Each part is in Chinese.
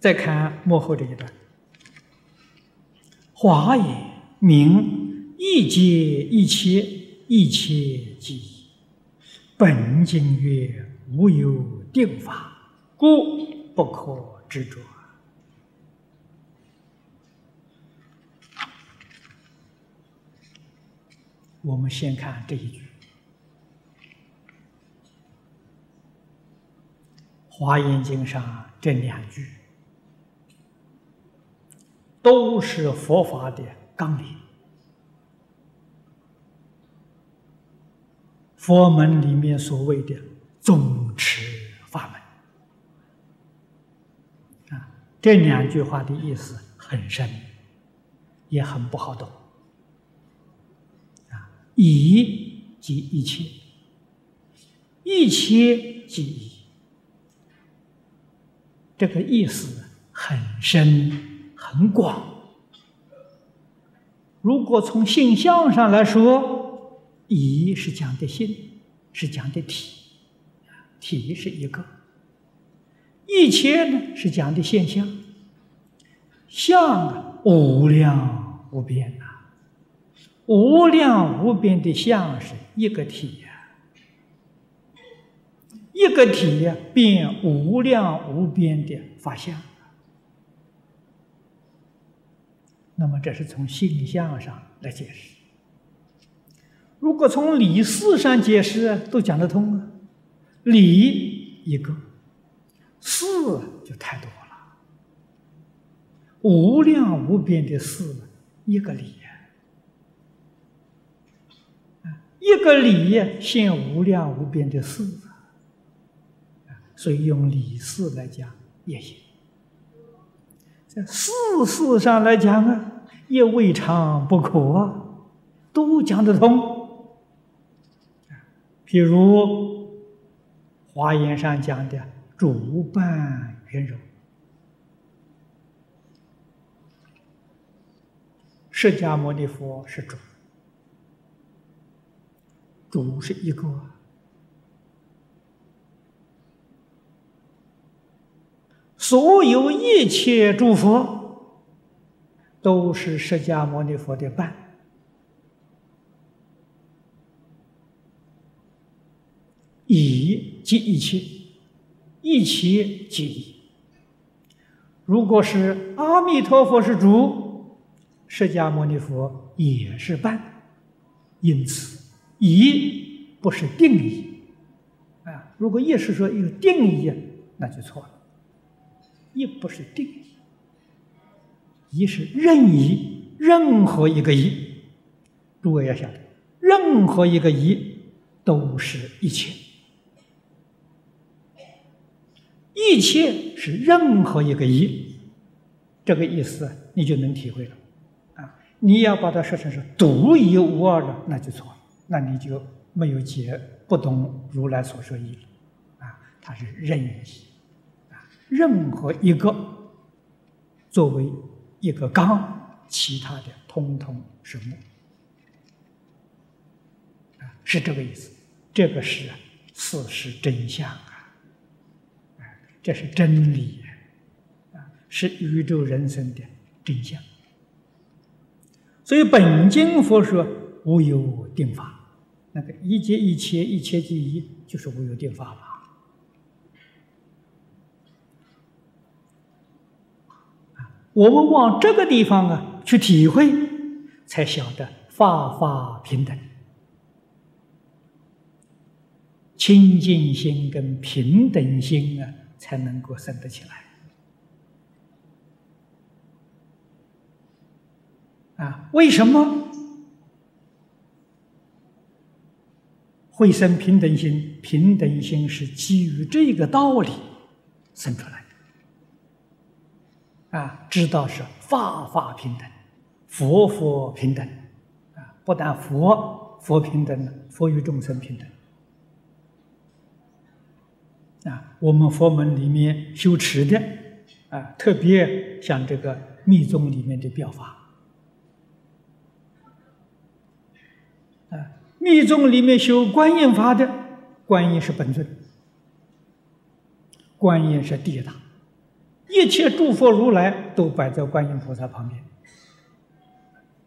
再看幕后这一段：“华也，名一切一切一切即本经曰：无有定法，故不可执着。”我们先看这一句，《华严经》上这两句。都是佛法的纲领，佛门里面所谓的宗持法门。啊，这两句话的意思很深，也很不好懂。啊。以即一切，一切即一，这个意思很深。很广。如果从性相上来说，一是讲的性，是讲的体，体是一个；一切呢是讲的现象，相啊无量无边呐。无量无边的相是一个体呀，一个体呀，变无量无边的法相。那么这是从性相上来解释。如果从理事上解释，都讲得通啊。理一个，事就太多了。无量无边的事，一个理。一个理现无量无边的事，所以用理事来讲也行。在事事上来讲啊，也未尝不可啊，都讲得通。譬如华严上讲的主伴圆融，释迦牟尼佛是主。主是一个，所有一切诸佛都是释迦牟尼佛的伴，以即一切，一切即。如果是阿弥陀佛是主，释迦牟尼佛也是伴，因此。一不是定义，啊，如果一是说有定义，那就错了。一不是定，一是任意，任何一个一，诸位要晓得，任何一个一都是一切，一切是任何一个一，这个意思你就能体会了。啊，你要把它说成是独一无二的，那就错了。那你就没有解不懂如来所说意了，啊，它是任意，啊，任何一个作为一个刚，其他的通通是木，啊，是这个意思。这个是事实真相啊，这是真理，啊，是宇宙人生的真相。所以本经佛说无有定法。那个一切一切一切即一，就是无有定法吧？我们往这个地方啊去体会，才晓得法法平等，清净心跟平等心啊，才能够生得起来。啊，为什么？会生平等心，平等心是基于这个道理生出来的。啊，知道是法法平等，佛佛平等，啊，不但佛佛平等，佛与众生平等。啊，我们佛门里面修持的，啊，特别像这个密宗里面的表法。啊密宗里面修观音法的，观音是本尊，观音是第一大，一切诸佛如来都摆在观音菩萨旁边，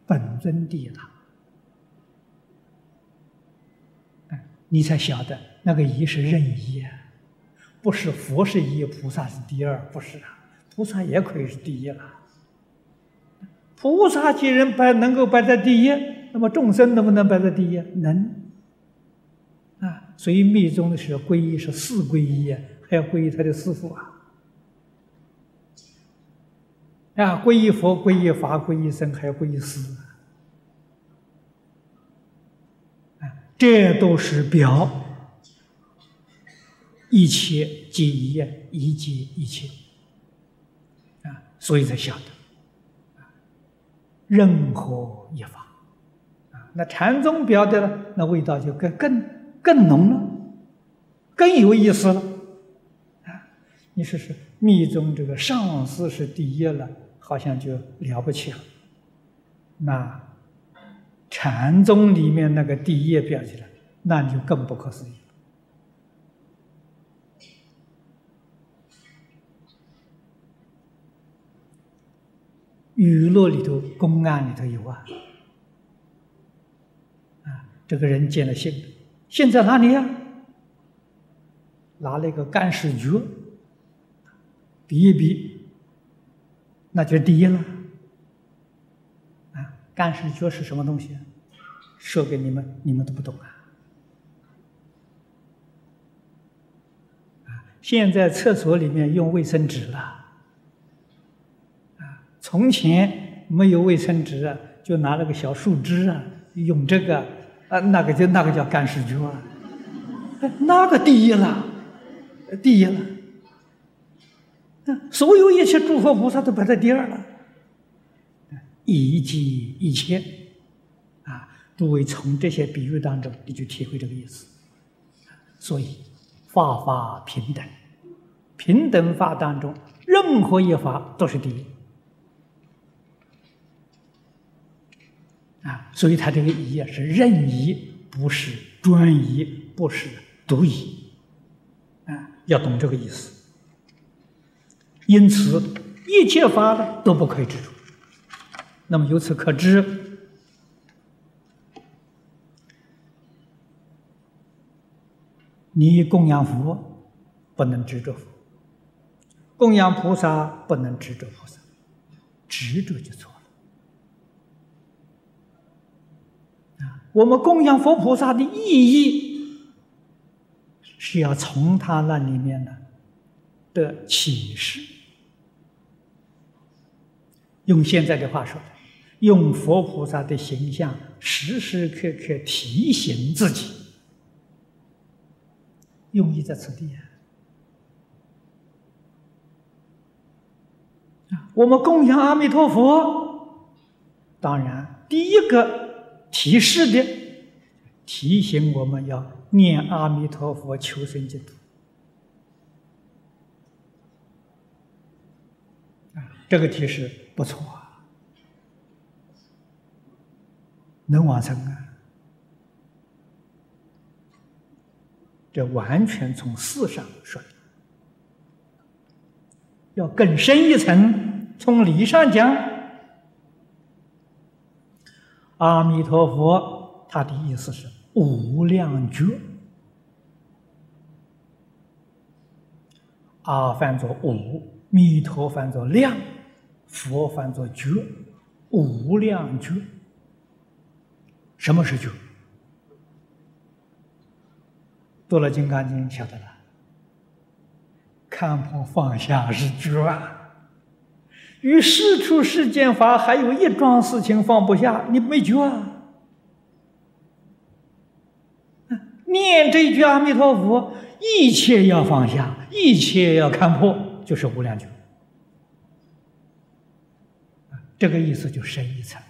本尊第一了。你才晓得那个一是任意啊，不是佛是一，菩萨是第二，不是啊，菩萨也可以是第一了。菩萨既然摆能够摆在第一，那么众生能不能摆在第一？能。啊，所以密宗的是皈依是四皈依啊，还要皈依他的师父啊。啊，皈依佛、皈依法、皈依僧，还要皈依师。这都是表一切皆一，一皆一切啊，所以才晓得任何一法啊，那禅宗表的呢，那味道就更更更浓了，更有意思了啊！你试试密宗这个上师是第一了，好像就了不起了，那。禅宗里面那个第一表起来，那就更不可思议了。语录里头、公案里头有啊，啊，这个人见了信，现在哪里呀？拿了一个干尸角，比一比，那就第一了。干石角是什么东西？说给你们，你们都不懂啊！现在厕所里面用卫生纸了，啊，从前没有卫生纸啊，就拿了个小树枝啊，用这个啊，那个就那个叫干石角啊，那个第一了，第一了，所有一切诸佛菩萨都排在第二了。一即一切，啊！诸位从这些比喻当中，你就体会这个意思。所以，法法平等，平等法当中，任何一法都是第一。啊，所以他这个一啊是任意，不是专一，不是独一。啊，要懂这个意思。因此，一切法呢都不可以执着。那么由此可知，你供养佛不能执着佛，供养菩萨不能执着菩萨，执着就错了。啊，我们供养佛菩萨的意义是要从他那里面呢的启示，用现在的话说。用佛菩萨的形象，时时刻刻提醒自己，用意在此地啊！我们供养阿弥陀佛，当然第一个提示的，提醒我们要念阿弥陀佛，求生净土啊！这个提示不错啊。能往生啊？这完全从事上说，要更深一层，从理上讲，阿弥陀佛他的意思是无量觉，阿翻作无，弥陀翻作量，佛翻作觉，无量觉。什么是觉？读了《金刚经》晓得了，看破放下是觉啊。与世出世间法还有一桩事情放不下，你没觉啊？念这一句阿弥陀佛，一切要放下，一切要看破，就是无量觉。这个意思就深一层。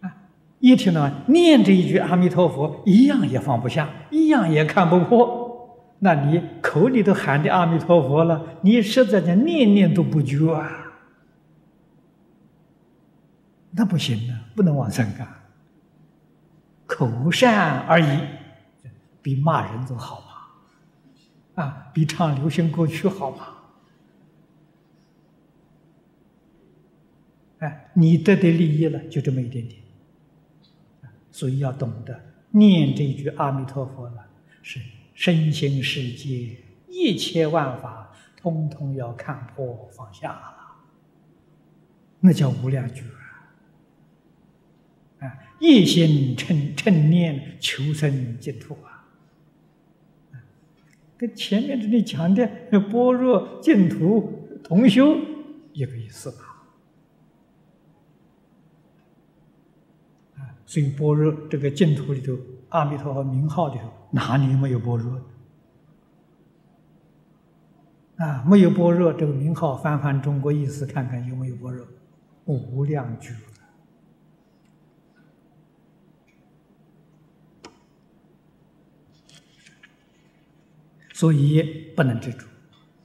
啊一听到念这一句阿弥陀佛，一样也放不下，一样也看不破。那你口里都喊的阿弥陀佛了，你实在的念念都不觉啊，那不行啊，不能往生啊。口善而已，比骂人都好吧？啊，比唱流行歌曲好吗？哎，你得的利益了，就这么一点点，所以要懂得念这句阿弥陀佛了，是身心世界一切万法，通通要看破放下了，那叫无量觉啊！一心称称念求生净土啊，跟前面这里讲的般若净土同修一个意思吧。所以般若这个净土里头，阿弥陀佛名号里头，哪里没有般若？啊，没有般若这个名号，翻翻中国意思，看看有没有般若？无量觉。所以不能执着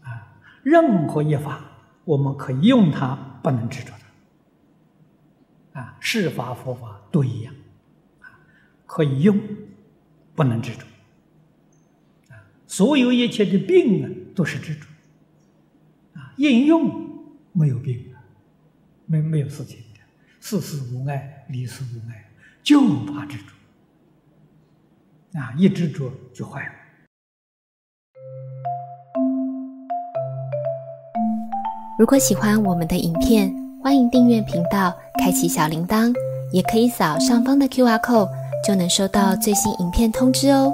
啊！任何一法，我们可以用它，不能执着的。啊，是法佛法都一样。啊可以用，不能执着。啊，所有一切的病呢，都是执着。啊，应用没有病啊，没没有事情的，事事无碍，离事无碍，就怕执着。啊，一执着就坏了。如果喜欢我们的影片，欢迎订阅频道，开启小铃铛，也可以扫上方的 Q R code。就能收到最新影片通知哦。